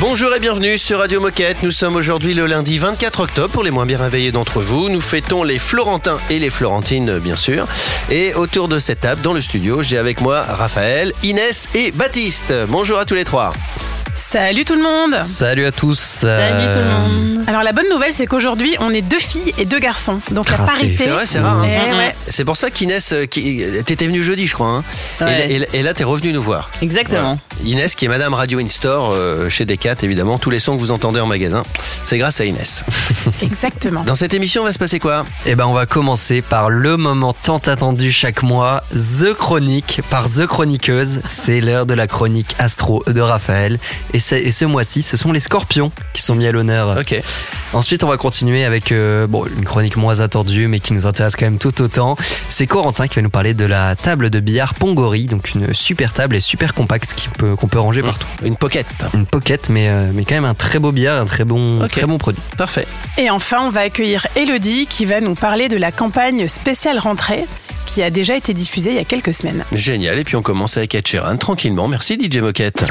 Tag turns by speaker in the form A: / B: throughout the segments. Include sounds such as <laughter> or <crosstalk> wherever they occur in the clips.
A: Bonjour et bienvenue sur Radio Moquette. Nous sommes aujourd'hui le lundi 24 octobre pour les moins bien réveillés d'entre vous. Nous fêtons les Florentins et les Florentines, bien sûr. Et autour de cette table, dans le studio, j'ai avec moi Raphaël, Inès et Baptiste. Bonjour à tous les trois.
B: Salut tout le monde
C: Salut à tous.
D: Salut tout le monde.
B: Alors la bonne nouvelle c'est qu'aujourd'hui on est deux filles et deux garçons. Donc la
C: Ah,
B: parité.
A: C'est vrai, c'est rare. hein.
B: Eh ouais.
A: C'est pour ça qu'Inès, euh, qui... t'étais venue jeudi, je crois. hein. Et-
D: Ouais.
A: Et, et là, t'es revenue nous voir.
D: Exactement.
A: Inès, qui est Madame Radio In-Store euh, chez Decat, évidemment. Tous les sons que vous entendez en magasin, c'est grâce à Inès. <laughs>
B: Exactement.
A: Dans cette émission, va se passer quoi?
C: Eh ben, on va commencer par le moment tant attendu chaque mois, The Chronique par The Chroniqueuse. C'est l'heure de la chronique astro de Raphaël. Et, c'est- et ce mois-ci, ce sont les scorpions qui sont mis à l'honneur.
A: Ok.
C: Ensuite, on va continuer avec euh, bon, une chronique moins attendue, mais qui nous intéresse quand même tout autant. C'est Corentin qui va nous parler de la table de billard Pongori, donc une super table et super compacte qui peut- qu'on peut ranger partout.
A: Une pocket.
C: Une pocket, mais, euh, mais quand même un très beau billard, un très bon, très bon produit.
A: Parfait.
B: Et enfin on va accueillir Elodie qui va nous parler de la campagne spéciale rentrée qui a déjà été diffusée il y a quelques semaines.
A: Génial. Et puis on commence avec Ed Sheeran, tranquillement. Merci DJ Moquette.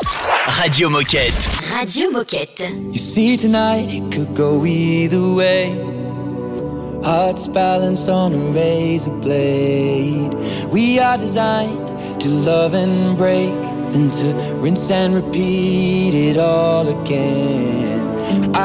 E: Radio Moquette.
F: Radio Moquette.
G: You see, tonight it could go either way. Hearts balanced on a razor blade. We are designed to love and break, then to rinse and repeat it all again.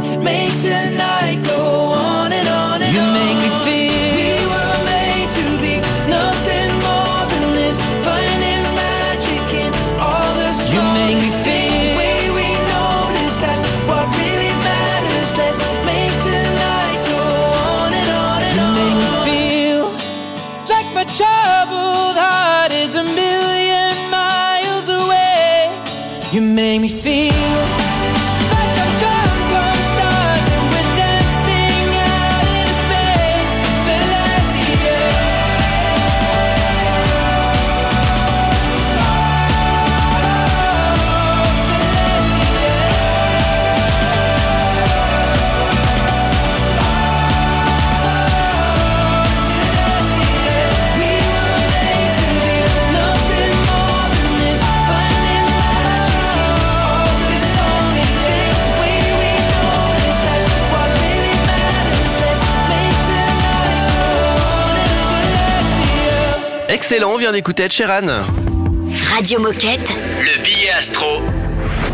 G: Make tonight go on and on
A: Excellent, on vient d'écouter Ed Sheeran.
F: Radio Moquette.
E: Le billet astro.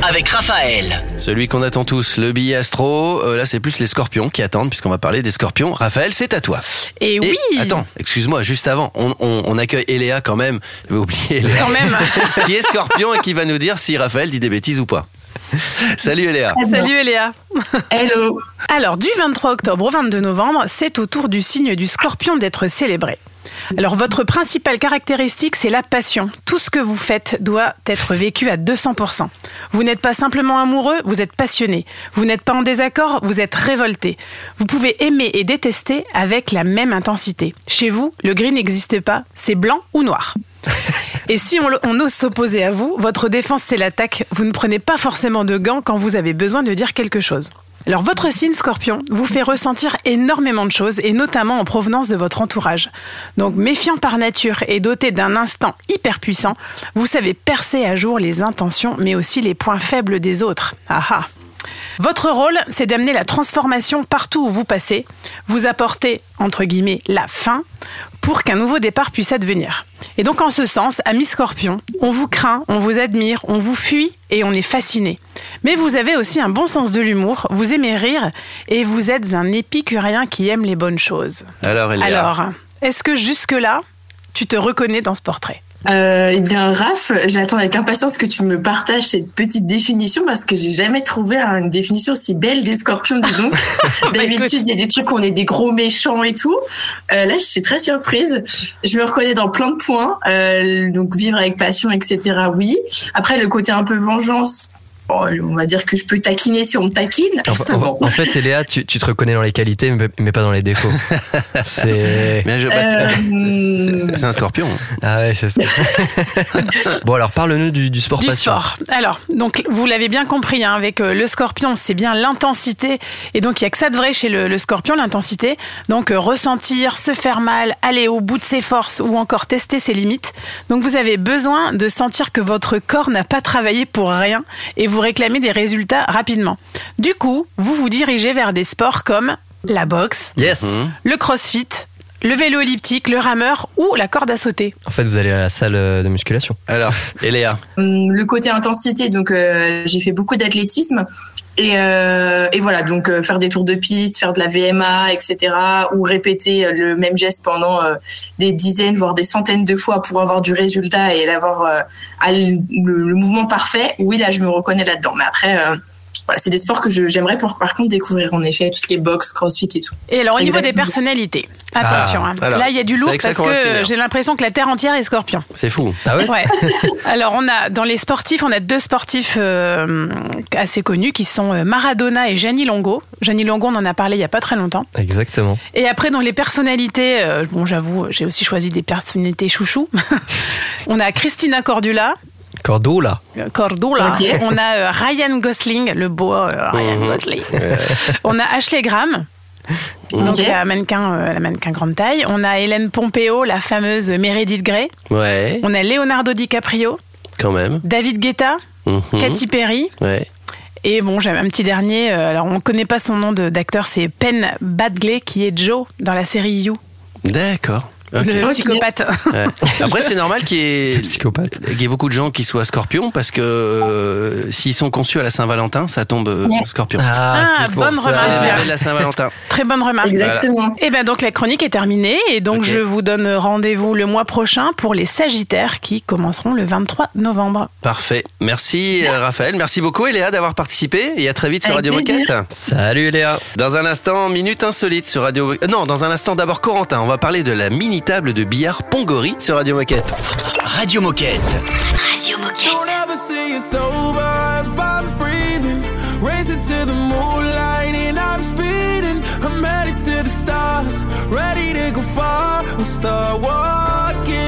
H: avec Raphaël.
A: Celui qu'on attend tous, le billet astro. Euh, là, c'est plus les scorpions qui attendent, puisqu'on va parler des scorpions. Raphaël, c'est à toi.
B: Et,
A: Et-
B: oui
A: Attends, excuse-moi, juste avant, on, on- on accueille Eléa quand même. J'avais oublié Eléa.
B: Quand même <laughs>
A: qui est scorpion et qui va nous dire si Raphaël dit des bêtises ou pas. Salut Eléa.
B: Salut Eléa
D: Hello.
B: Alors, du 23 octobre au 22 novembre, c'est au tour du signe du scorpion d'être célébré. Alors, votre principale caractéristique, c'est la passion. Tout ce que vous faites doit être vécu à 200%. Vous n'êtes pas simplement amoureux, vous êtes passionné. Vous n'êtes pas en désaccord, vous êtes révolté. Vous pouvez aimer et détester avec la même intensité. Chez vous, le gris n'existe pas, c'est blanc ou noir. Et si on, on ose s'opposer à vous, votre défense c'est l'attaque. Vous ne prenez pas forcément de gants quand vous avez besoin de dire quelque chose. Alors votre signe scorpion vous fait ressentir énormément de choses et notamment en provenance de votre entourage. Donc méfiant par nature et doté d'un instinct hyper puissant, vous savez percer à jour les intentions mais aussi les points faibles des autres. Ah ah. Votre rôle, c'est d'amener la transformation partout où vous passez, vous apporter, entre guillemets, la fin pour qu'un nouveau départ puisse advenir. Et donc en ce sens, amis scorpions, on vous craint, on vous admire, on vous fuit et on est fasciné. Mais vous avez aussi un bon sens de l'humour, vous aimez rire et vous êtes un épicurien qui aime les bonnes choses.
A: Alors,
B: est-ce que jusque-là, tu te reconnais dans ce portrait?
D: Euh, eh bien, Raph, j'attends avec impatience que tu me partages cette petite définition parce que j'ai jamais trouvé une définition aussi belle des scorpions, disons. <laughs> D'habitude, il y a des trucs où on est des gros méchants et tout. Euh, là, je suis très surprise. Je me reconnais dans plein de points. Euh, donc, vivre avec passion, etc. Oui. Après, le côté un peu vengeance. Bon, on va dire que je peux taquiner si on me taquine.
C: En, en- <laughs>
D: Bon.
C: en fait, Léa, tu, tu te reconnais dans les qualités, mais, mais pas dans les défauts. <laughs> C'est.
A: Mais je- bah,
D: Euh,
A: c'est- un scorpion.
C: Ah ouais, c'est ça. <laughs> bon, alors parle-nous du, du sport
B: Du
C: passion.
B: sport. Alors, donc vous l'avez bien compris, hein, avec euh, le scorpion, c'est bien l'intensité. Et donc, il y a que ça de vrai chez le, le scorpion, l'intensité. Donc, euh, ressentir, se faire mal, aller au bout de ses forces ou encore tester ses limites. Donc, vous avez besoin de sentir que votre corps n'a pas travaillé pour rien et vous réclamez des résultats rapidement. Du coup, vous vous dirigez vers des sports comme la boxe,
C: Yes.
A: Mhm.
B: le crossfit, le vélo elliptique, le rameur ou la corde à sauter.
C: En fait, vous allez à la salle euh, de musculation.
A: Alors, Eléa.
D: Hum, le côté intensité, donc euh, j'ai fait beaucoup d'athlétisme et, euh, et voilà donc euh, faire des tours de piste, faire de la VMA, etc. ou répéter euh, le même geste pendant euh, des dizaines voire des centaines de fois pour avoir du résultat et l'avoir euh, le mouvement parfait. Oui là je me reconnais là-dedans, mais après euh, voilà c'est des sports que j'aimerais pour par contre découvrir en effet tout ce qui est boxe, crossfit et tout.
B: Et alors au niveau des personnalités, attention,
A: Ah,
B: hein.
A: alors,
B: là il y a du lourd parce que j'ai l'impression que la terre entière est scorpion.
A: C'est fou.
C: Ah ouais?
B: Ouais. <laughs> alors on a dans les sportifs, on a deux sportifs euh, assez connus qui sont euh, Maradona et Gianni Longo. Gianni Longo, on en a parlé il y a pas très longtemps.
C: Exactement.
B: Et après dans les personnalités, euh, bon j'avoue, j'ai aussi choisi des personnalités chouchous. <laughs> on a Christina Cordula, Euh, Cordula.
D: Ok. <laughs>
B: On a euh, Ryan Gosling, le beau euh, Ryan
A: Mhm.
B: Gosling. <laughs> On a Ashley Graham. Donc la mannequin, euh, la mannequin grande taille. On a Hélène Pompeo, la fameuse Meredith Grey.
A: Ouais,
B: On a Leonardo DiCaprio,
A: quand même.
B: David Guetta,
A: Mhm.
B: Katy Perry.
A: Ouais.
B: Et bon, j'avais un petit dernier. euh, alors, on ne connaît pas son nom de- d'acteur, c'est Penn Badgley, qui est Joe dans la série You,
A: D'accord. Ok.
B: le psychopathe.
A: Ouais. Après, c'est normal qu'il y, ait,
C: Psychopathe.
A: qu'il y ait beaucoup de gens qui soient scorpions parce que euh, s'ils sont conçus à la Saint-Valentin, ça tombe euh, scorpion.
B: Ah,
C: c'est pour
B: bonne
C: ça.
B: remarque,
A: la Saint-Valentin. <laughs>
B: Très bonne remarque.
D: Exactement.
B: Et bien donc la chronique est terminée et donc je vous donne rendez-vous le mois prochain pour les Sagittaires qui commenceront le 23 novembre.
A: Parfait. Merci euh, Raphaël. Merci beaucoup Eléa d'avoir participé et à très vite sur
D: Avec
A: Radio
D: plaisir.
A: Moquette.
C: Salut Léa.
A: Dans un instant, minute insolite sur Radio. euh, Non, dans un instant d'abord Corentin. On va parler de la mini table de billard Pongori sur Radio Moquette.
H: Radio Moquette.
E: Radio Moquette.
F: Don't ever say it's over if I'm breathing. Racing to the moonlight and I'm speeding. I'm headed to the stars, ready to go far. I'm start walking.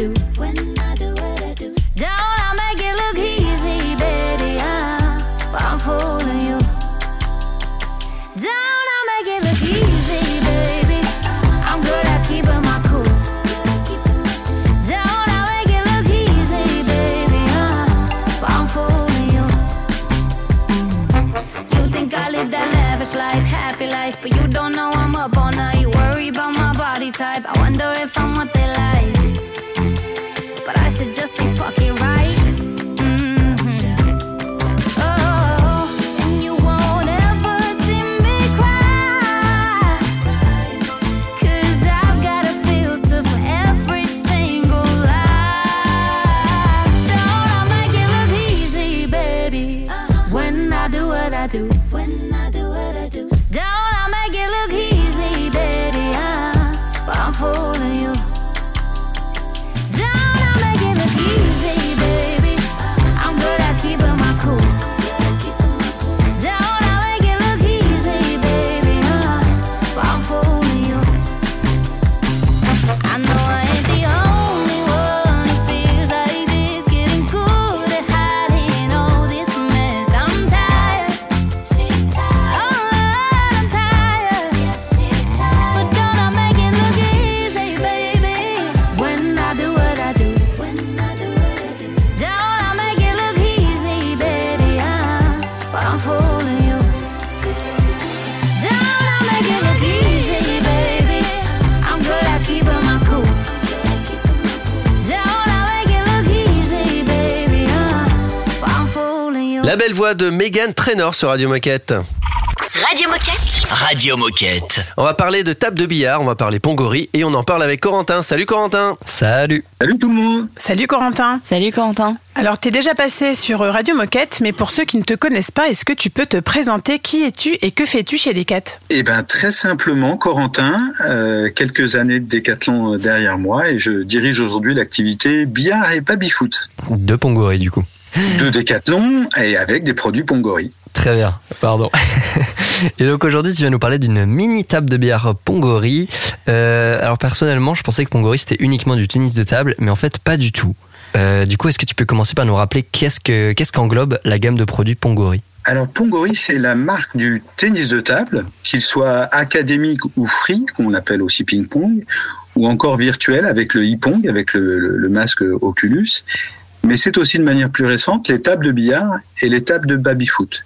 I: do. When I do what I do. Don't I make it look easy, baby? I'm, I'm fooling you. Don't I make it look easy, baby? I'm good at keeping my cool. Don't I make it look easy, baby? I'm, I'm fooling you. You think I live that lavish life, happy life, but you don't know I'm up all night. You worry about my body type. I wonder if I'm what should just say fuck it, right?
A: voix de Megan Trainor sur Radio Moquette.
E: Radio Moquette.
H: Radio Moquette.
A: On va parler de table de billard, on va parler Pongori et on en parle avec Corentin. Salut Corentin.
C: Salut.
J: Salut tout le monde.
B: Salut Corentin.
K: Salut Corentin.
B: Alors t'es déjà passé sur euh, Radio Moquette, mais pour ceux qui ne te connaissent pas, est-ce que tu peux te présenter? Qui es-tu et que fais-tu chez Decat
J: Eh bien très simplement Corentin, euh, quelques années de décathlon euh, derrière moi et je dirige aujourd'hui l'activité billard et baby-foot.
C: De Pongori du coup
J: de décathlon et avec des produits Pongori.
C: Très bien, pardon. <laughs> Et donc aujourd'hui, tu vas nous parler d'une mini table de billard Pongori. Euh, alors personnellement, je pensais que Pongori c'était uniquement du tennis de table, mais en fait pas du tout. Euh, du coup, est-ce que tu peux commencer par nous rappeler qu'est-ce que qu'est-ce qu'englobe la gamme de produits Pongori
J: Alors Pongori, c'est la marque du tennis de table, qu'il soit académique ou free, qu'on appelle aussi ping-pong, ou encore virtuel avec le e-pong, avec le, le- le masque Oculus. Mais c'est aussi de manière plus récente les tables de billard et les tables de baby-foot.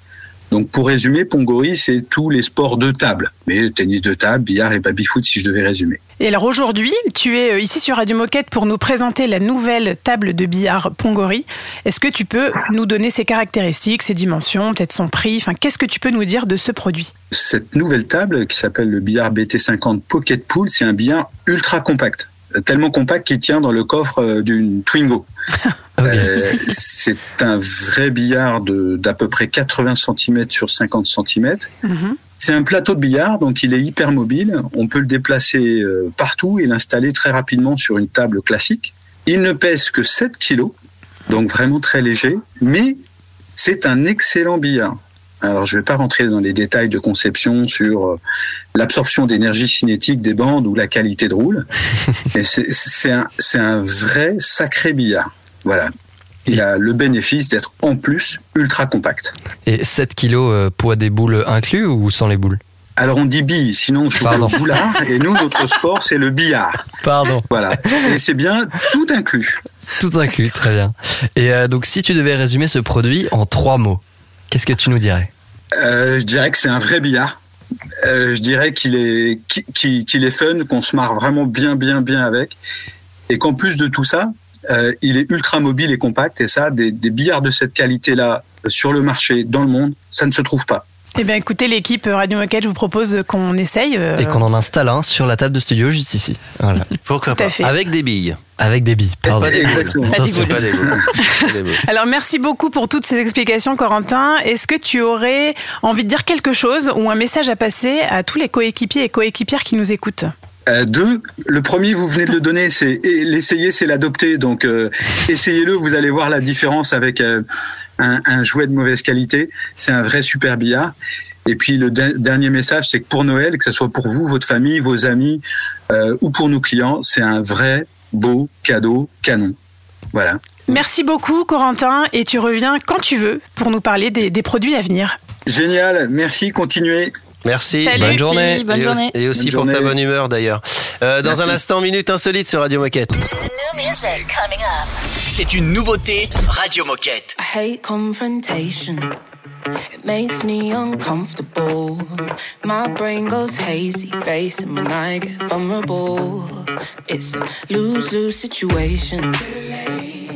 J: Donc pour résumer, Pongori, c'est tous les sports de table, mais tennis de table, billard et baby-foot si je devais résumer.
B: Et alors aujourd'hui, tu es euh, ici sur Radio Moquette pour nous présenter la nouvelle table de billard Pongori. Est-ce que tu peux nous donner ses caractéristiques, ses dimensions, peut-être son prix? Enfin, qu'est-ce que tu peux nous dire de ce produit?
J: Cette nouvelle table qui s'appelle le billard BT50 Pocket Pool, c'est un billard ultra compact. Tellement compact qu'il tient dans le coffre euh, d'une Twingo. <laughs>
C: Ok.
J: Euh, c'est un vrai billard de- d'à peu près 80 cm sur 50 cm.
B: Mhm.
J: C'est un plateau de billard, donc il est hyper mobile. On peut le déplacer euh, partout et l'installer très rapidement sur une table classique. Il ne pèse que 7 kg, donc vraiment très léger, mais c'est un excellent billard. Alors je ne vais pas rentrer dans les détails de conception sur euh, l'absorption d'énergie cinétique des bandes ou la qualité de roule, <laughs> c'est- un, vrai sacré billard. Voilà. Il a le bénéfice d'être en plus ultra compact.
C: Et 7 kilos euh, poids des boules inclus ou sans les boules?
J: Alors on dit bille, sinon je suis le boulard, et nous notre sport c'est le billard.
C: Pardon.
J: Voilà. Et c'est bien tout inclus.
C: Tout inclus, très bien. Et euh, donc si tu devais résumer ce produit en trois mots, qu'est-ce que tu nous dirais?
J: Euh, je dirais que c'est un vrai billard. Euh, je dirais qu'il est qui- qui- qu'il est fun, qu'on se marre vraiment bien bien bien avec, et qu'en plus de tout ça, euh, il est ultra mobile et compact. Et ça, des, des billards de cette qualité-là sur le marché, dans le monde, ça ne se trouve pas.
B: Eh bien, écoutez, l'équipe Radio Moquette, je vous propose qu'on essaye. euh,
C: Et qu'on en installe un sur la table de studio juste ici. Voilà.
A: Pourquoi <laughs>
B: Tout à
A: pas
B: fait.
A: Avec des billes.
C: Avec des billes. Pardon.
A: Pas des boules.
J: Exactement.
A: Attention, pas des boules. <laughs> Pas des boules.
B: Alors merci beaucoup pour toutes ces explications Corentin. Est-ce que tu aurais envie de dire quelque chose ou un message à passer à tous les coéquipiers et coéquipières qui nous écoutent?
J: Euh, deux, le premier, vous venez de le donner, c'est l'essayer, c'est l'adopter. Donc, euh, essayez-le, vous allez voir la différence avec euh, un, un jouet de mauvaise qualité. C'est un vrai super billard. Et puis, le de- dernier message, c'est que pour Noël, que ce soit pour vous, votre famille, vos amis euh, ou pour nos clients, c'est un vrai beau cadeau canon. Voilà.
B: Merci beaucoup Corentin et tu reviens quand tu veux pour nous parler des, des produits à venir.
J: Génial, merci, continuez.
A: Merci.
B: Salut.
C: Bonne journée.
K: Bonne
A: et
K: journée.
A: Aussi, et aussi
J: Bonne
A: pour ta bonne humeur d'ailleurs. Euh, dans
J: Merci.
A: un instant, minute insolite sur Radio Moquette.
H: C'est une nouveauté Radio Moquette.
L: I hate confrontation. It makes me uncomfortable. My brain goes hazy, racing when I get vulnerable. It's a lose lose situation.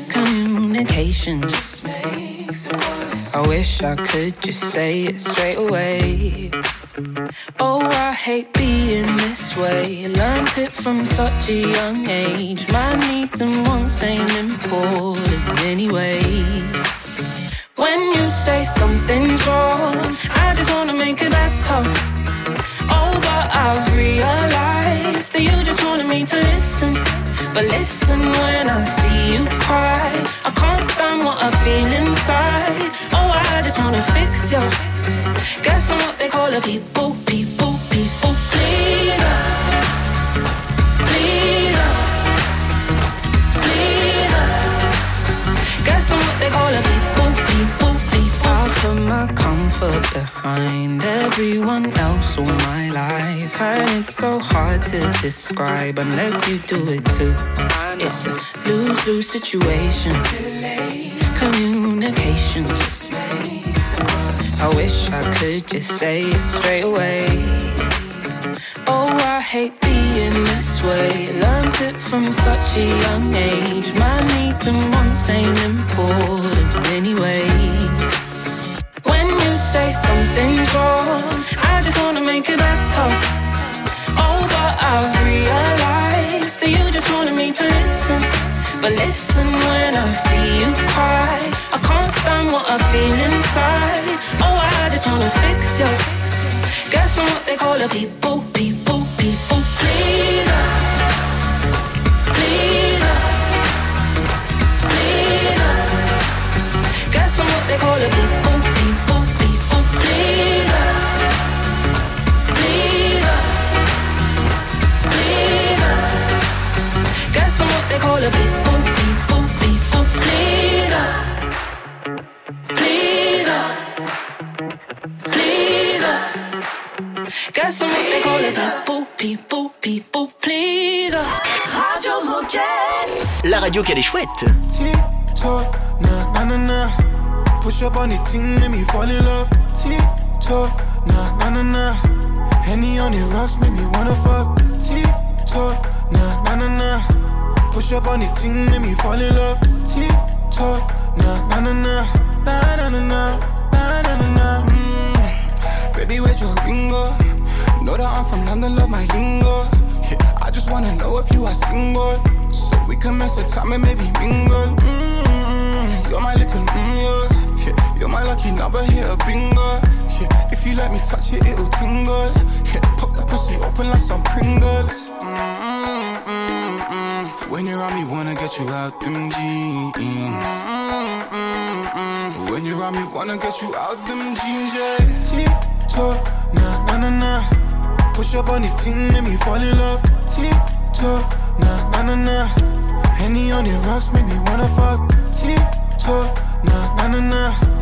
L: Communication just makes. I wish I could just say it straight away. Oh, I hate being this way. Learned it from such a young age. My needs and wants ain't important anyway. When you say something's wrong, I just wanna make it better. Oh, but I've realized that you just wanted me to listen. But listen when I see you cry. I can't stand what I feel inside. Oh, I just wanna fix you. Guess I'm what they call a people, people, people pleaser. Guess I'm what they call a people, people, people. I put my comfort behind everyone else all my life. And it's so hard to describe unless you do it too. It's a lose lose situation. Communication. I wish I could just say it straight away. I hate being this way. Learned it from such a young age. My needs and wants ain't important anyway. When you say something's wrong, I just wanna make it better. Oh, but I've realized that you just wanted me to listen. But listen when I see you cry. I can't stand what I feel inside. Oh, I just wanna fix you. Guess I'm what they call a people, people
H: La radio qu'elle est chouette.
F: Push up on the thing, make me fall in love. Tip-top, nah, nah, nah, nah. Henny on the rocks, make me wanna fuck. Tip-top, nah, nah, nah, nah. Push up on the thing, make me fall in love. Tip-top, nah, nah, nah, nah. Nah, nah, nah, nah. Nah, nah, nah, nah. Mm. Baby, where's your bingo? Know that I'm from London, love my lingo. Yeah, I just wanna know if you are single. So we can mess with time and maybe mingle. Mm, you're my little mm, yeah. You're my lucky number here, bingo. Yeah, if you let me touch it, it'll tingle. Yeah, pop the pussy open like some Pringles. Mm, mm, mm. When you're on me, wanna get you out them jeans. When you're on me, wanna get you out them jeans, yeah. Tip-top, nah, nah, nah, nah. Push up on the thing, make me fall in love. Tip-top, nah, nah, nah, nah. Henny on the rocks, make me wanna fuck. Tip-top, nah, nah, nah, nah.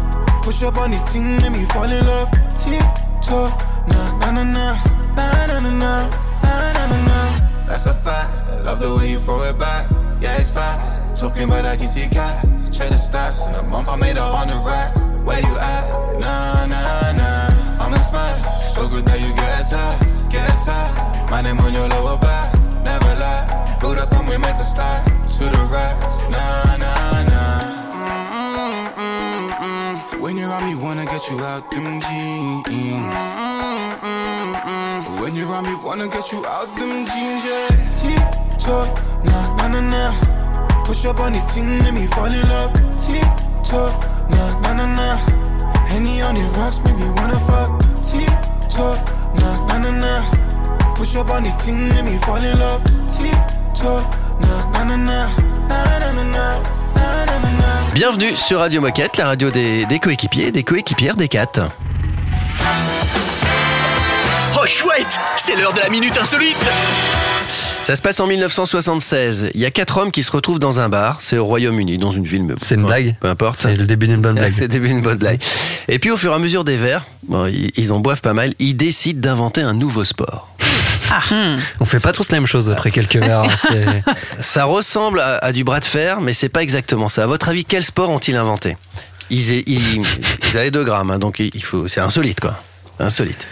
F: Push up on the thing, make me fall in love. Tip-top, nah, nah, nah, nah. Nah, nah, nah, nah. Nah, nah, nah, nah. That's a fact. Love the way you throw it back. Yeah, it's fact. Talking about that kitty cat. Check the stats. In a month, I made a hundred racks. Where you at? Nah, nah, nah. I'm a smash. So good that you get attacked. Get attacked. My name on your lower back. Never lie. Boot up and we make a start. To the racks. Nah, nah. On me, wanna get you out them jeans. When you're on me, wanna get you out them jeans, yeah. Tip-top, nah, nah, nah, nah. Push up on the thing, let me fall in love. Tip-top, nah, nah, nah, nah. Henny on the rocks, make me wanna fuck. Tip-top, nah, nah, nah, nah. Push up on the thing, let me fall in love. Nah. Nah, nah, nah, nah. Nah, nah, nah, nah.
A: Bienvenue sur Radio Moquette, la radio des, des coéquipiers, des coéquipières des cats.
H: Oh chouette C'est l'heure de la minute insolite
A: Ça se passe en 1976. Il y a quatre hommes qui se retrouvent dans un bar. C'est au Royaume-Uni, dans une ville. mais
C: C'est une
A: peu-
C: blague
A: Peu importe.
C: C'est le début d'une bonne <laughs> blague.
A: C'est le début d'une bonne blague. Et puis au fur et à mesure des verres, bon, ils, ils en boivent pas mal, ils décident d'inventer un nouveau sport.
C: On fait pas tous la même chose après quelques verres. hein, <laughs>
A: Ça ressemble à, à du bras de fer, mais c'est pas exactement ça. À votre avis, quel sport ont-ils inventé? Ils, ils, ils avaient 2 grammes, hein, donc il faut, c'est insolite quoi. Insolite.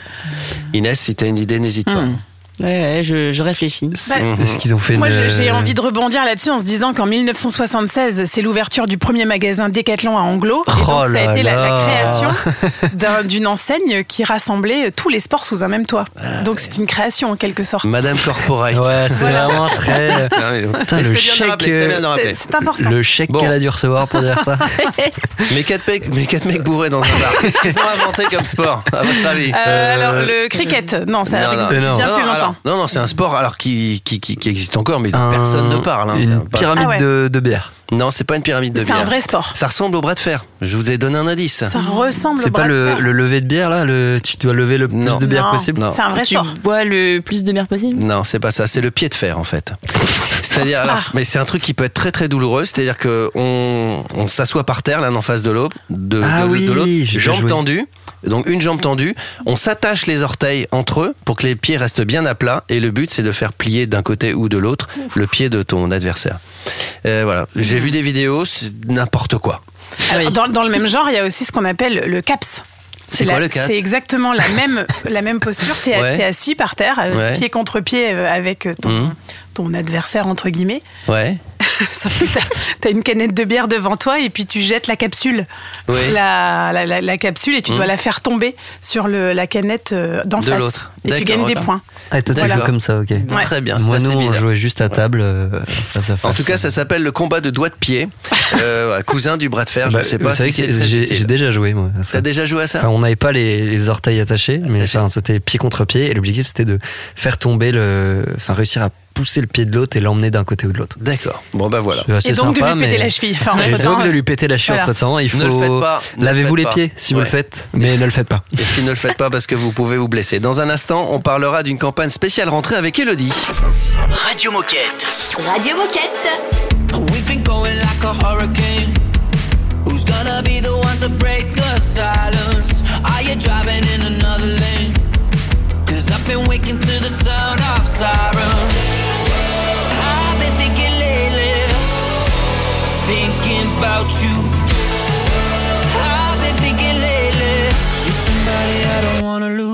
A: Inès, si t'as une idée, n'hésite pas.
E: Hmm. Ouais, ouais, je, je réfléchis.
B: Bah,
C: Est-ce qu'ils ont fait
B: Moi, j'ai envie de rebondir là-dessus en se disant qu'en 1976, c'est l'ouverture du premier magasin Decathlon à Anglo. Et donc,
C: Oh
B: ça a été la, création <laughs> d'un- d'une enseigne qui rassemblait tous les sports sous un même toit. Donc, c'est une création en quelque sorte.
A: Madame Corporate.
C: Ouais, c'est
B: Voilà.
C: vraiment très. <laughs>
A: Ah oui.
C: Putain, le
A: c'était bien de
C: chèque,
A: de
B: C'est
A: rappeler.
B: c'est important.
C: Le chèque
A: Bon.
C: qu'elle a dû recevoir pour dire ça. <laughs>
A: Mais quatre mecs, mais quatre mecs bourrés dans un bar. Qu'est-ce qu'ils ont inventé comme sport, à votre avis?
B: Euh, alors, le cricket, non, ça
C: énorme.
B: bien
A: non,
B: plus
A: non, non, c'est un sport alors qui, qui, qui, qui existe encore, mais dont
C: Un-
A: personne ne parle. hein. C'est un-
C: Une pyramide
B: Ah ouais.
C: de, de bière.
A: Non, c'est pas une pyramide de
B: C'est
A: bière.
B: un vrai sport.
A: Ça ressemble au bras de fer. Je vous ai donné un indice.
B: Ça ressemble
C: C'est
B: au
C: pas
B: bras de
C: le,
B: fer.
C: le lever de bière là le, Tu dois lever le plus
A: Non.
C: de bière
B: Non,
C: possible
A: Non.
B: C'est un vrai
E: tu
B: sport.
E: bois le plus de bière possible?
A: Non, c'est pas ça. C'est le pied de fer en fait. C'est-à-dire,
B: Ah.
A: mais c'est un truc qui peut être très très douloureux. C'est-à-dire que on, on s'assoit par terre l'un en face de l'autre, de,
C: Ah
A: de-
C: oui,
A: de l'autre, jambes tendues. Donc une jambe tendue, on s'attache les orteils entre eux pour que les pieds restent bien à plat. Et le but, c'est de faire plier d'un côté ou de l'autre le pied de ton adversaire. Euh, voilà. J'ai vu des vidéos, c'est n'importe quoi.
E: Ah oui.
B: Dans, dans le même genre, il y a aussi ce qu'on appelle le CAPS.
A: C'est quoi
B: la-
A: le CAPS?
B: C'est exactement la même, <laughs> la même posture. Tu es,
A: Ouais.
B: assis par terre, euh,
A: Ouais.
B: pied contre pied, euh, avec ton,
A: Mhm.
B: Ton adversaire entre guillemets.
A: Ouais. <laughs>
B: Sauf que t'as- une canette de bière devant toi et puis tu jettes la capsule.
A: Oui.
B: La, la- la- la capsule et tu
A: Mhm.
B: dois la faire tomber sur le, la canette euh, d'en
A: De
B: face.
A: l'autre.
B: Et tu gagnes des points.
C: Ah, toi, tu
A: D'accord.
C: joues comme ça, ok.
A: Très bien.
C: Moi, nous, on jouait juste à table, euh, face à face.
A: En tout cas, ça s'appelle le combat de doigts de pied. <laughs> Euh, cousin du bras de fer,
C: Bah,
A: je sais pas si
C: j'ai déjà joué, moi.
A: T'as déjà joué à ça
C: Enfin, on n'avait pas les, les orteils attachés, mais enfin, c'était pied contre pied, et l'objectif c'était de faire tomber le, enfin réussir à pousser le pied de l'autre et l'emmener d'un côté ou de l'autre.
A: D'accord. Bon bah voilà.
C: C'est assez
B: Et donc
C: sympa,
B: de lui péter la cheville. Enfin,
C: Et donc de lui péter la cheville
B: voilà.
C: entre temps, il faut
A: Ne le faites pas, ne le
C: lavez-vous les
A: pas.
C: pieds si vous le faites, mais ne le faites pas.
A: Et puis ne le faites pas parce que vous pouvez vous blesser. Dans un instant, on parlera d'une campagne spéciale rentrée avec Elodie.
H: Radio Moquette.
K: Radio Moquette.
G: We've been going like a hurricane. Who's gonna be the one to break the silence? Are you driving in another lane? Been waking to the sound of sirens. I've been thinking lately, thinking about you. I've been thinking lately, you're somebody I don't wanna lose.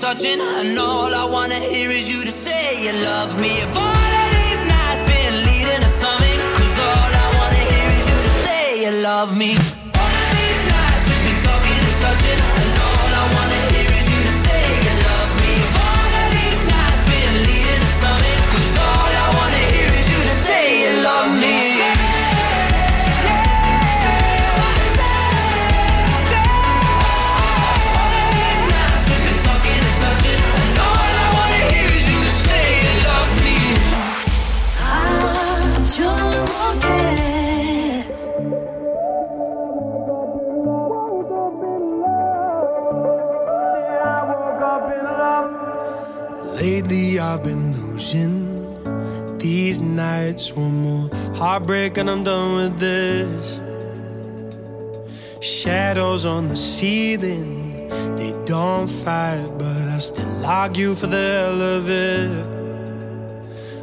G: Touching, and all I wanna hear is you to say you love me. If all of these nights been leading to something, 'cause all I wanna hear is you to say you love me.
M: I've been losing these nights. One more heartbreak and I'm done with this. Shadows on the ceiling, they don't fight, but I still argue for the hell of it.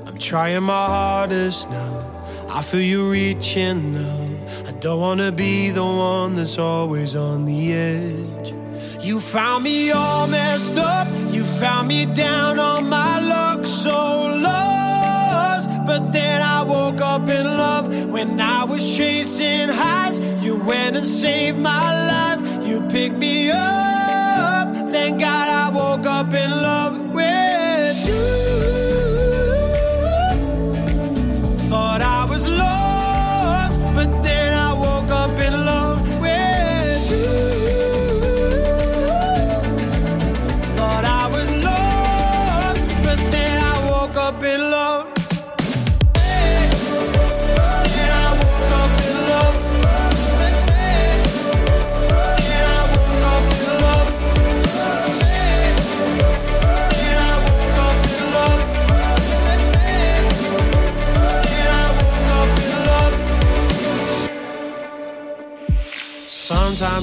M: I'm trying my hardest now. I feel you reaching now. I don't wanna be the one that's always on the edge. You found me all messed up. You found me down on my luck, so lost. But then I woke up in love when I was chasing highs. You went and saved my life. You picked me up. Thank God I woke up in love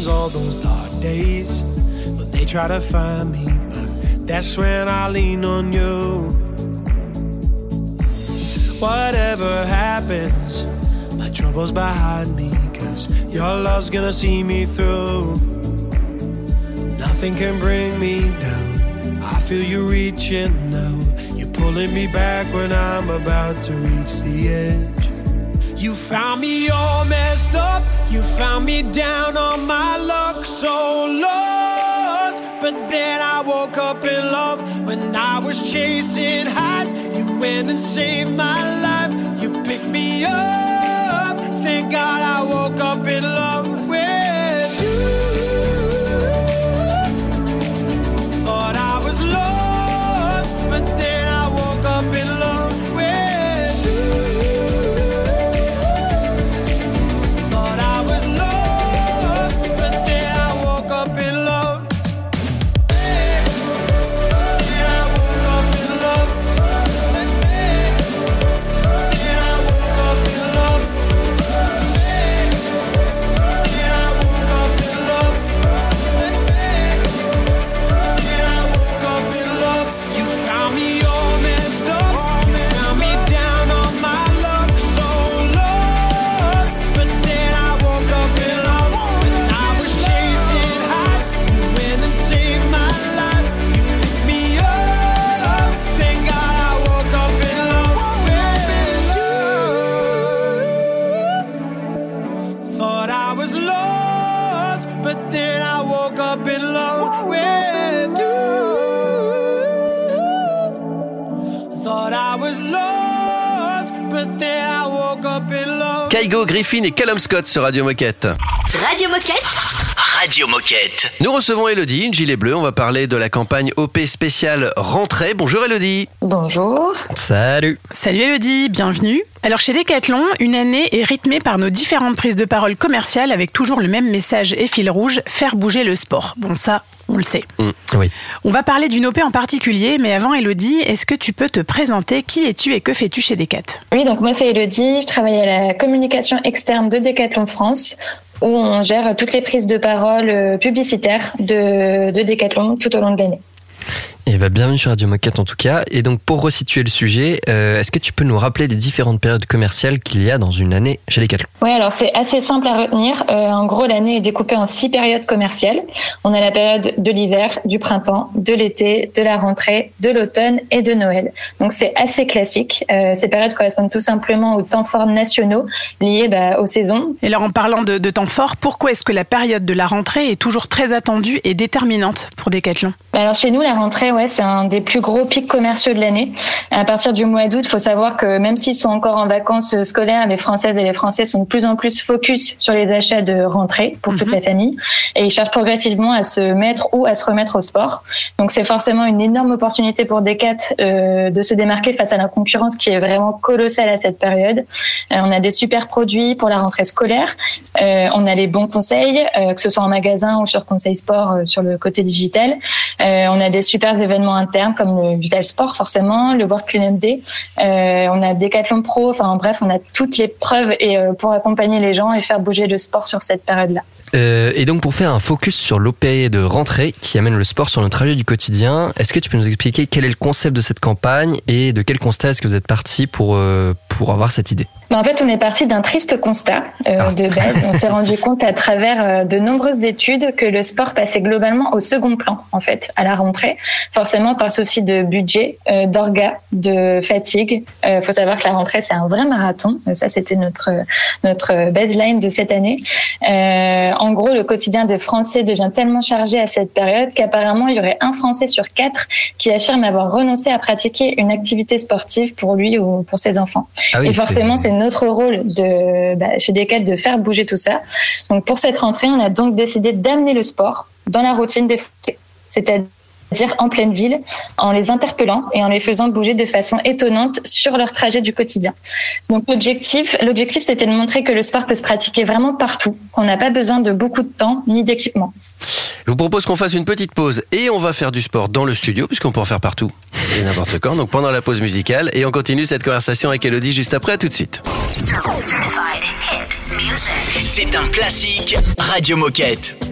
M: All those dark days, when they try to find me, but that's when I lean on you. Whatever happens, my troubles behind me. Cause your love's gonna see me through. Nothing can bring me down. I feel you reaching now. You're pulling me back when I'm about to reach the edge. You found me all messed up. You found me down on my luck, so lost. But then I woke up in love when I was chasing highs. You went and saved my life. You picked me up. Thank God I woke up in love
A: Griffin et Callum Scott sur Radio Moquette.
K: Radio Moquette.
H: Radio Moquette.
A: Nous recevons Elodie, une gilet bleue. On va parler de la campagne OP spéciale rentrée. Bonjour Elodie.
N: Bonjour.
C: Salut.
B: Salut Elodie, bienvenue. Alors chez Decathlon, une année est rythmée par nos différentes prises de parole commerciales avec toujours le même message et fil rouge, faire bouger le sport. Bon ça, on le sait.
A: oui.
B: On va parler d'une OP en particulier, mais avant Elodie, est-ce que tu peux te présenter Qui es-tu et que fais-tu chez Decat
N: Oui, donc moi c'est Elodie, je travaille à la communication externe de Decathlon France où on gère toutes les prises de parole euh, publicitaires de, de Decathlon tout au long de l'année.
C: Et bah, bienvenue sur Radio Moquette en tout cas. Et donc pour resituer le sujet, euh, est-ce que tu peux nous rappeler les différentes périodes commerciales qu'il y a dans une année chez Decathlon?
N: Oui, alors c'est assez simple à retenir. Euh, en gros, l'année est découpée en six périodes commerciales. On a la période de l'hiver, du printemps, de l'été, de la rentrée, de l'automne et de Noël. Donc c'est assez classique. Euh, ces périodes correspondent tout simplement aux temps forts nationaux liés bah, aux saisons.
B: Et alors en parlant de, de temps fort, pourquoi est-ce que la période de la rentrée est toujours très attendue et déterminante pour Decathlon?
N: Bah, Alors chez nous, la rentrée, ouais, c'est un des plus gros pics commerciaux de l'année. À partir du mois d'août, il faut savoir que même s'ils sont encore en vacances scolaires, les Françaises et les Français sont de plus en plus focus sur les achats de rentrée pour toute la famille et ils cherchent progressivement à se mettre ou à se remettre au sport. Donc c'est forcément une énorme opportunité pour Decat euh, de se démarquer face à la concurrence qui est vraiment colossale à cette période. Euh, on a des super produits pour la rentrée scolaire. Euh, on a les bons conseils, que ce soit en magasin ou sur Conseil Sport sur le côté digital. On a des super événements internes comme le Vital Sport forcément, le World Clean Up Day. Euh, on a Decathlon Pro. Enfin bref, on a toutes les preuves et euh, pour accompagner les gens et faire bouger le sport sur cette période-là.
C: Euh, et donc pour faire un focus sur l'OP de rentrée qui amène le sport sur notre trajet du quotidien, est-ce que tu peux nous expliquer quel est le concept de cette campagne et de quel constat est-ce que vous êtes parti pour, pour avoir cette idée?
N: Mais en fait, on est parti d'un triste constat euh, de base. On s'est rendu compte à travers euh, de nombreuses études que le sport passait globalement au second plan, en fait, à la rentrée, forcément par souci de budget, euh, d'orga, de fatigue. Il faut savoir que la rentrée, c'est un vrai marathon. Euh, Ça, c'était notre notre baseline de cette année. Euh, en gros, le quotidien des Français devient tellement chargé à cette période qu'apparemment, il y aurait un Français sur quatre qui affirme avoir renoncé à pratiquer une activité sportive pour lui ou pour ses enfants.
C: Ah oui,
N: Et forcément, c'est notre rôle de, bah, chez Decat de faire bouger tout ça. Donc, pour cette rentrée, on a donc décidé d'amener le sport dans la routine des Français, c'est-à-dire en pleine ville, en les interpellant et en les faisant bouger de façon étonnante sur leur trajet du quotidien. Donc l'objectif, l'objectif, c'était de montrer que le sport peut se pratiquer vraiment partout, qu'on n'a pas besoin de beaucoup de temps ni d'équipement.
A: Je vous propose qu'on fasse une petite pause et on va faire du sport dans le studio puisqu'on peut en faire partout et n'importe quand. Donc pendant la pause musicale et on continue cette conversation avec Elodie juste après. À tout de suite.
H: C'est un classique Radio Moquette.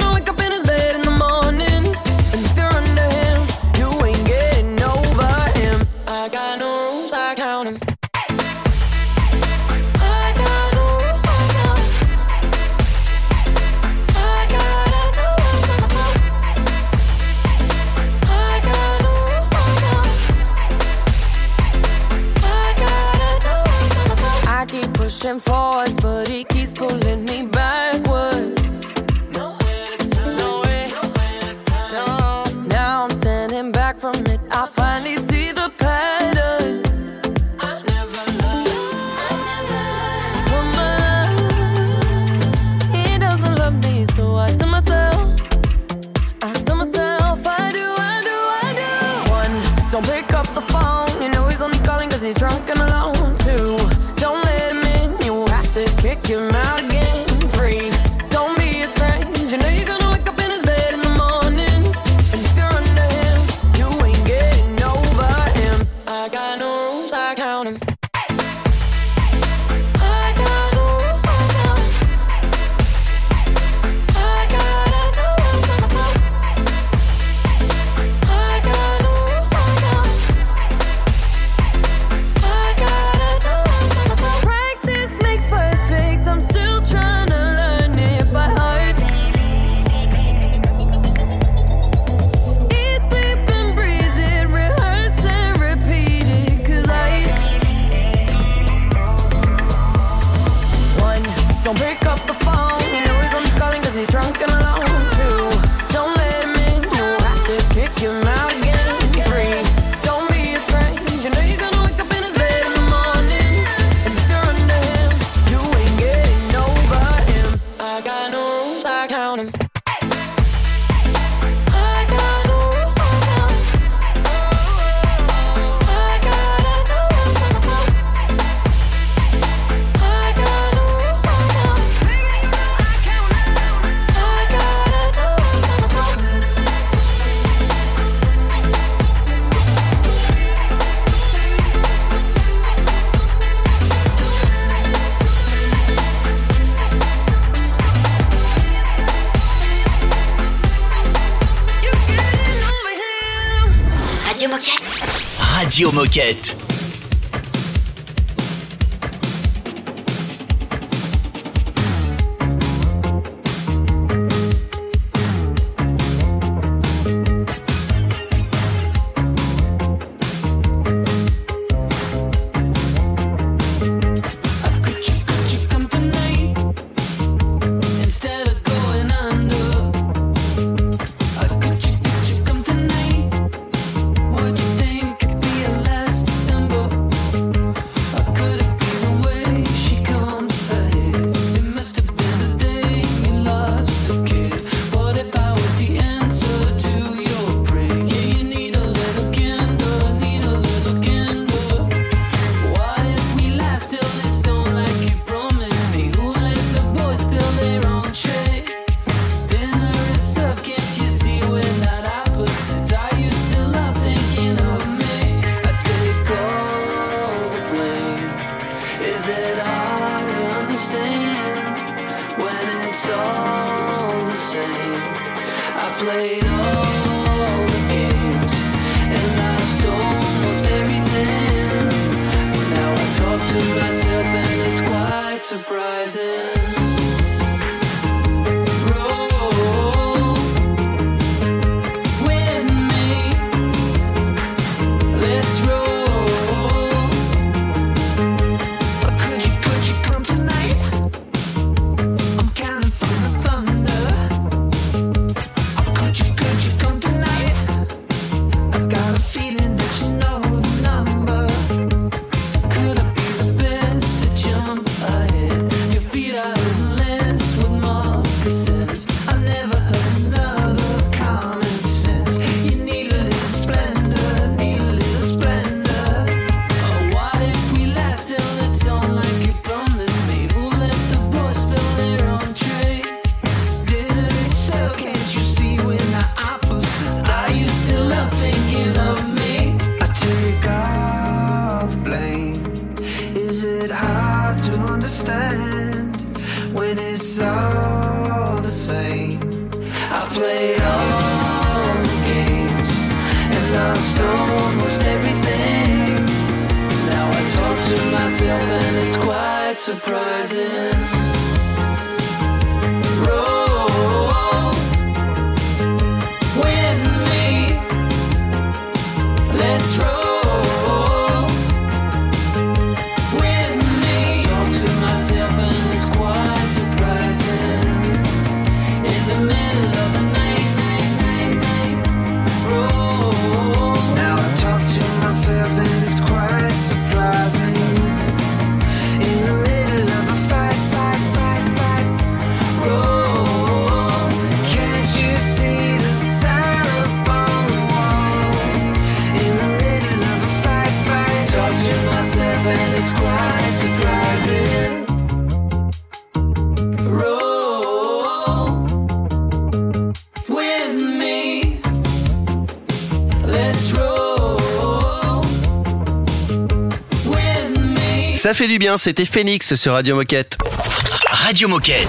O: looking for.
K: Moquette.
A: Ça fait du bien, c'était Phoenix sur Radio Moquette.
H: Radio Moquette.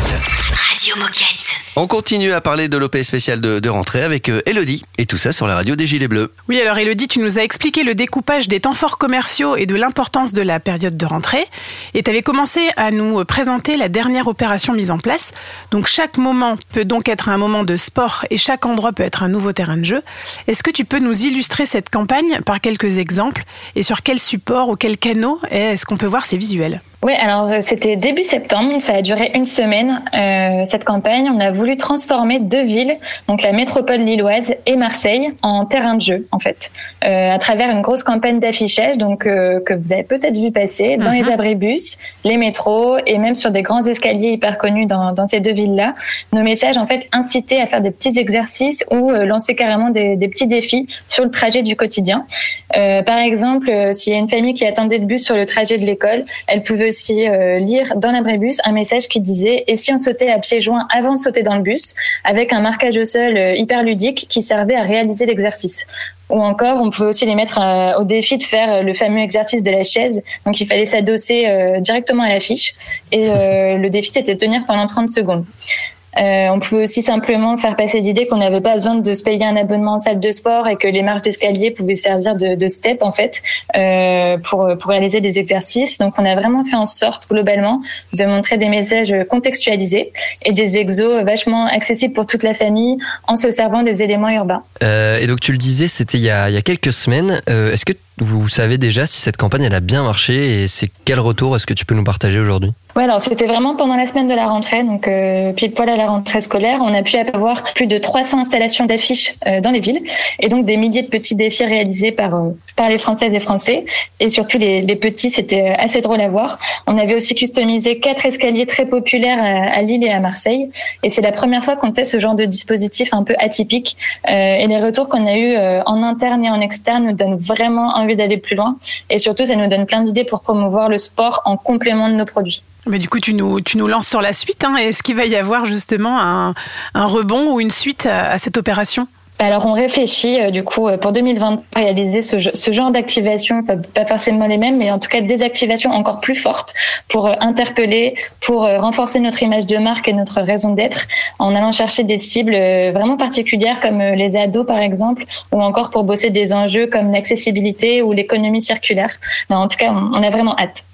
K: Radio Moquette.
A: On continue à parler de l'OP spécial de, de rentrée avec euh, Elodie et tout ça sur la radio des Gilets Bleus.
B: Oui, alors Elodie, tu nous as expliqué le découpage des temps forts commerciaux et de l'importance de la période de rentrée. Et tu avais commencé à nous présenter la dernière opération mise en place. Donc chaque moment peut donc être un moment de sport et chaque endroit peut être un nouveau terrain de jeu. Est-ce que tu peux nous illustrer cette campagne par quelques exemples et sur quel support ou quel canot est-ce qu'on peut voir ces visuels?
N: Oui, alors euh, c'était début septembre, ça a duré une semaine euh, cette campagne. On a voulu transformer deux villes, donc la métropole lilloise et Marseille, en terrain de jeu en fait, euh, à travers une grosse campagne d'affichage, donc euh, que vous avez peut-être vu passer dans les abribus, les métros et même sur des grands escaliers hyper connus dans, dans ces deux villes-là. Nos messages en fait incitaient à faire des petits exercices ou euh, lancer carrément des, des petits défis sur le trajet du quotidien. Euh, par exemple, s'il y a une famille qui attendait le bus sur le trajet de l'école, elle pouvait aussi euh, lire dans l'abribus un message qui disait et si on sautait à pieds joints avant de sauter dans le bus, avec un marquage au sol euh, hyper ludique qui servait à réaliser l'exercice. Ou encore, on pouvait aussi les mettre euh, au défi de faire le fameux exercice de la chaise. Donc, il fallait s'adosser directement à l'affiche. Et <laughs> le défi, c'était de tenir pendant 30 secondes. Euh, on pouvait aussi simplement faire passer l'idée qu'on n'avait pas besoin de se payer un abonnement en salle de sport et que les marches d'escalier pouvaient servir de, de step en fait euh, pour, pour réaliser des exercices. Donc on a vraiment fait en sorte globalement de montrer des messages contextualisés et des exos vachement accessibles pour toute la famille en se servant des éléments urbains.
C: Euh, et donc tu le disais, c'était il, y a- il y a quelques semaines. Euh, est-ce que vous savez déjà si cette campagne elle a bien marché et c'est quel retour est-ce que tu peux nous partager aujourd'hui?
N: Ouais, c'était vraiment pendant la semaine de la rentrée, donc euh, pile poil à la rentrée scolaire, on a pu avoir plus de 300 installations d'affiches euh, dans les villes et donc des milliers de petits défis réalisés par euh, par les Françaises et Français et surtout les, les petits, c'était euh, assez drôle à voir. On avait aussi customisé quatre escaliers très populaires à, à Lille et à Marseille et c'est la première fois qu'on teste ce genre de dispositif un peu atypique euh, et les retours qu'on a eu euh, en interne et en externe nous donnent vraiment envie d'aller plus loin et surtout ça nous donne plein d'idées pour promouvoir le sport en complément de nos produits.
B: Mais du coup, tu nous, tu nous lances sur la suite. Hein. Est-ce qu'il va y avoir justement un, un rebond ou une suite à, à cette opération?
N: Alors on réfléchit euh, du coup euh, pour 2020 à réaliser ce, ce genre d'activation, pas, forcément les mêmes, mais en tout cas des activations encore plus fortes pour euh, interpeller, pour euh, renforcer notre image de marque et notre raison d'être, en allant chercher des cibles vraiment particulières comme les ados par exemple, ou encore pour bosser des enjeux comme l'accessibilité ou l'économie circulaire. Mais en tout cas, on, on a vraiment hâte.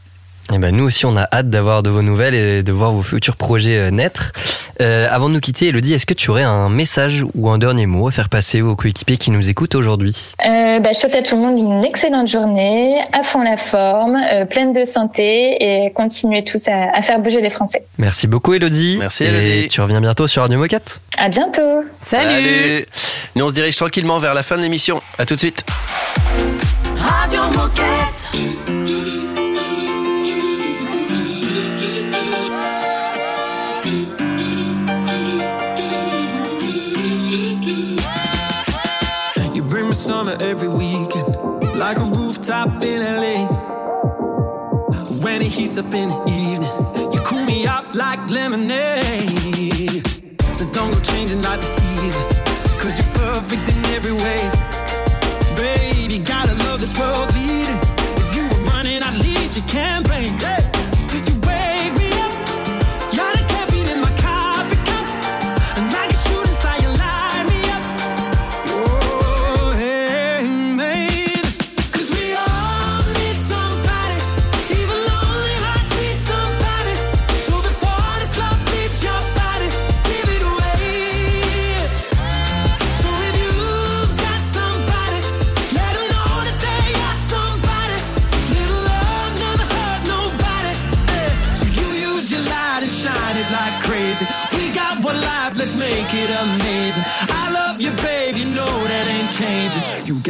C: Eh ben nous aussi, on a hâte d'avoir de vos nouvelles et de voir vos futurs projets euh, naître. Euh, avant de nous quitter, Elodie, est-ce que tu aurais un message ou un dernier mot à faire passer aux coéquipiers qui nous écoutent aujourd'hui?
N: Euh, bah, je souhaite à tout le monde une excellente journée, à fond la forme, euh, pleine de santé et continuez tous à, à faire bouger les Français.
C: Merci beaucoup, Elodie.
A: Merci,
C: Et
A: Elodie.
C: tu reviens bientôt sur Radio Moquette?
N: À bientôt.
B: Salut,
A: Nous, on se dirige tranquillement vers la fin de l'émission. À tout de suite.
K: Radio Moquette.
F: Summer every weekend, like a rooftop in LA. When it heats up in the evening, you cool me off like lemonade. So don't go changing like the seasons, cause you're perfect in every way. Babe, you gotta love this world leading. If you were running, I'd lead your campaign.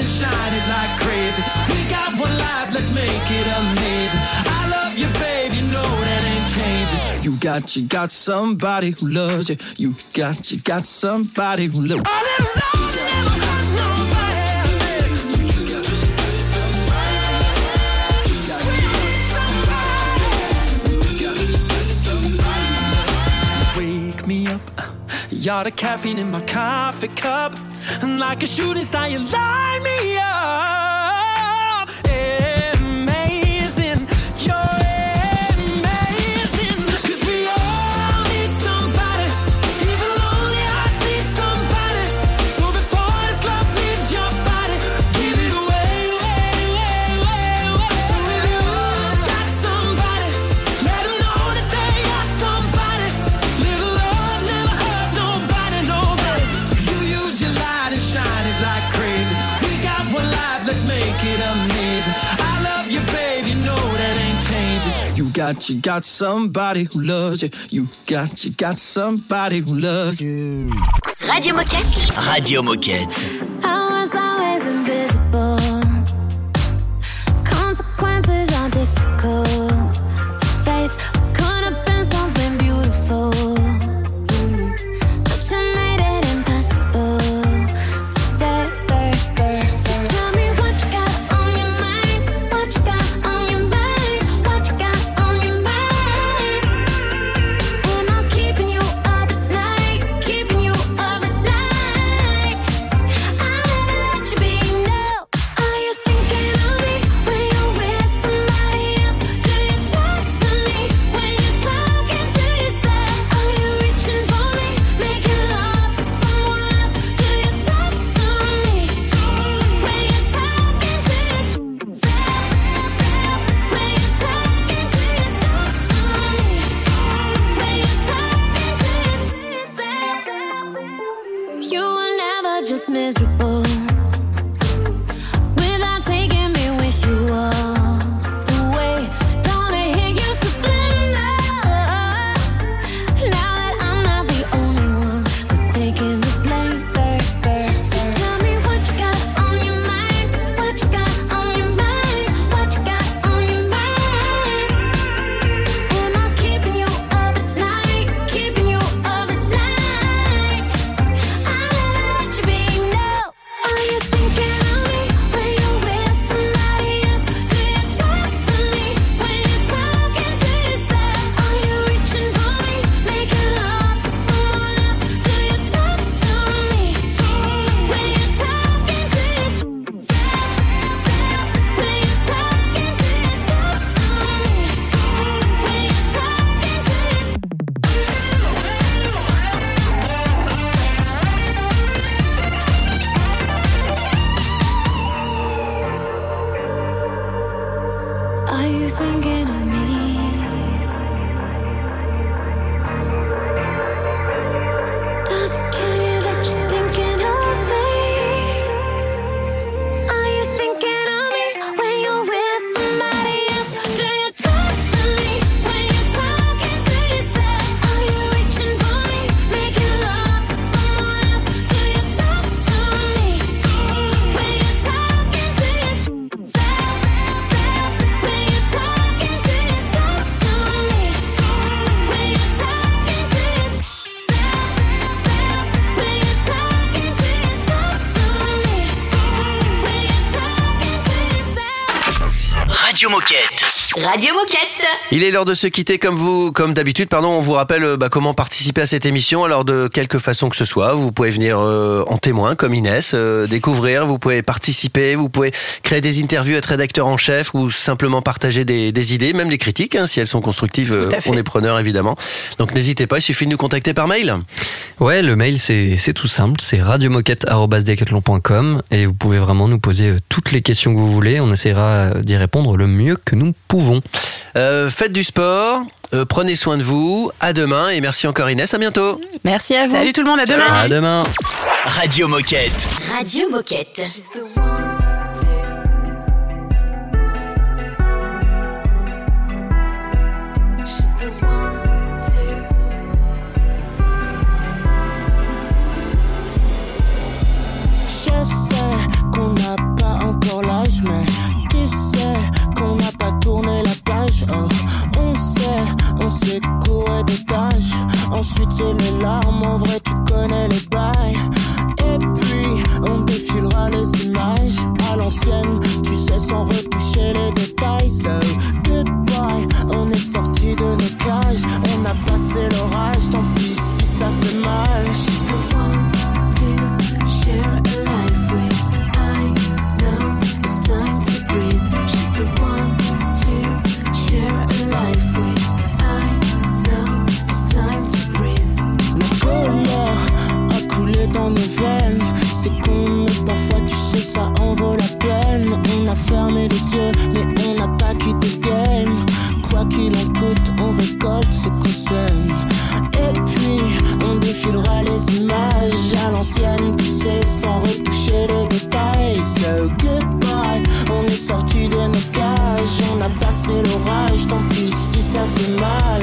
G: and shine it like crazy. We got one life, let's make it amazing. I love you, babe, you know that ain't changing. You got, you got somebody who loves you. You got, you got somebody who loves you. Y'all the caffeine in my coffee cup and like a shooting star, you light me up. got, you got somebody who loves you. You got, you got somebody who loves you.
K: Radio Moquette.
I: Radio Moquette. Moquette.
K: Radio Moquette.
A: Il est l'heure de se quitter comme vous, comme d'habitude. Pardon, on vous rappelle euh, bah, comment participer à cette émission. Alors de quelque façon que ce soit, vous pouvez venir euh, en témoin comme Inès, euh, découvrir. Vous pouvez participer, vous pouvez créer des interviews, être rédacteur en chef ou simplement partager des, des idées, même des critiques, hein, si elles sont constructives. euh, on est preneur évidemment. Donc n'hésitez pas. Il suffit de nous contacter par mail.
C: Ouais, le mail c'est tout simple, c'est radiomoquette@decathlon.com et vous pouvez vraiment nous poser toutes les questions que vous voulez, on essaiera d'y répondre le mieux que nous pouvons.
A: Euh, faites du sport. euh, prenez soin de vous. À demain et merci encore Inès. À bientôt.
E: Merci à vous.
B: Salut tout le monde, à demain.
C: À demain.
I: Radio Moquette.
K: Radio Moquette.
P: Je sais qu'on n'a pas encore l'âge, mais on sait, on sait courir des tâches. Ensuite, c'est les larmes, en vrai, tu connais les bails. Et puis, on défilera les images à l'ancienne, tu sais, sans retoucher les détails. So, goodbye, on est sorti de nos cages. On a passé l'orage, tant pis si ça fait mal. Ça en vaut la peine. On a fermé les yeux, mais on n'a pas quitté le game. Quoi qu'il en coûte, on récolte ce qu'on sème. Et puis, on défilera les images à l'ancienne, tu sais, sans retoucher les détails. So goodbye, on est sorti de nos cages, on a passé l'orage, tant pis si ça fait mal.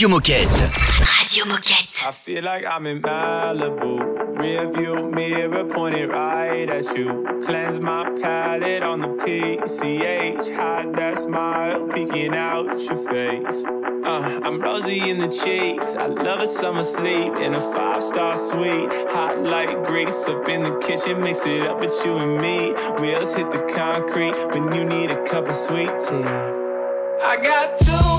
H: Radio Moquette.
K: Radio Moquette.
F: I feel like I'm in Malibu. Rear view mirror pointed right at you. Cleanse my palate on the PCH. Hide that smile peeking out your face. Uh, I'm rosy in the cheeks. I love a summer sleep in a five star suite. Hot like grease up in the kitchen. Mix it up with you and me. Wheels hit the concrete when you need a cup of sweet tea. I got two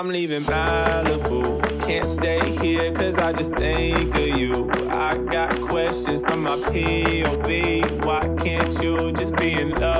F: I'm leaving Malibu. Can't stay here cause I just think of you. I got questions from my POV. Why can't you just be in love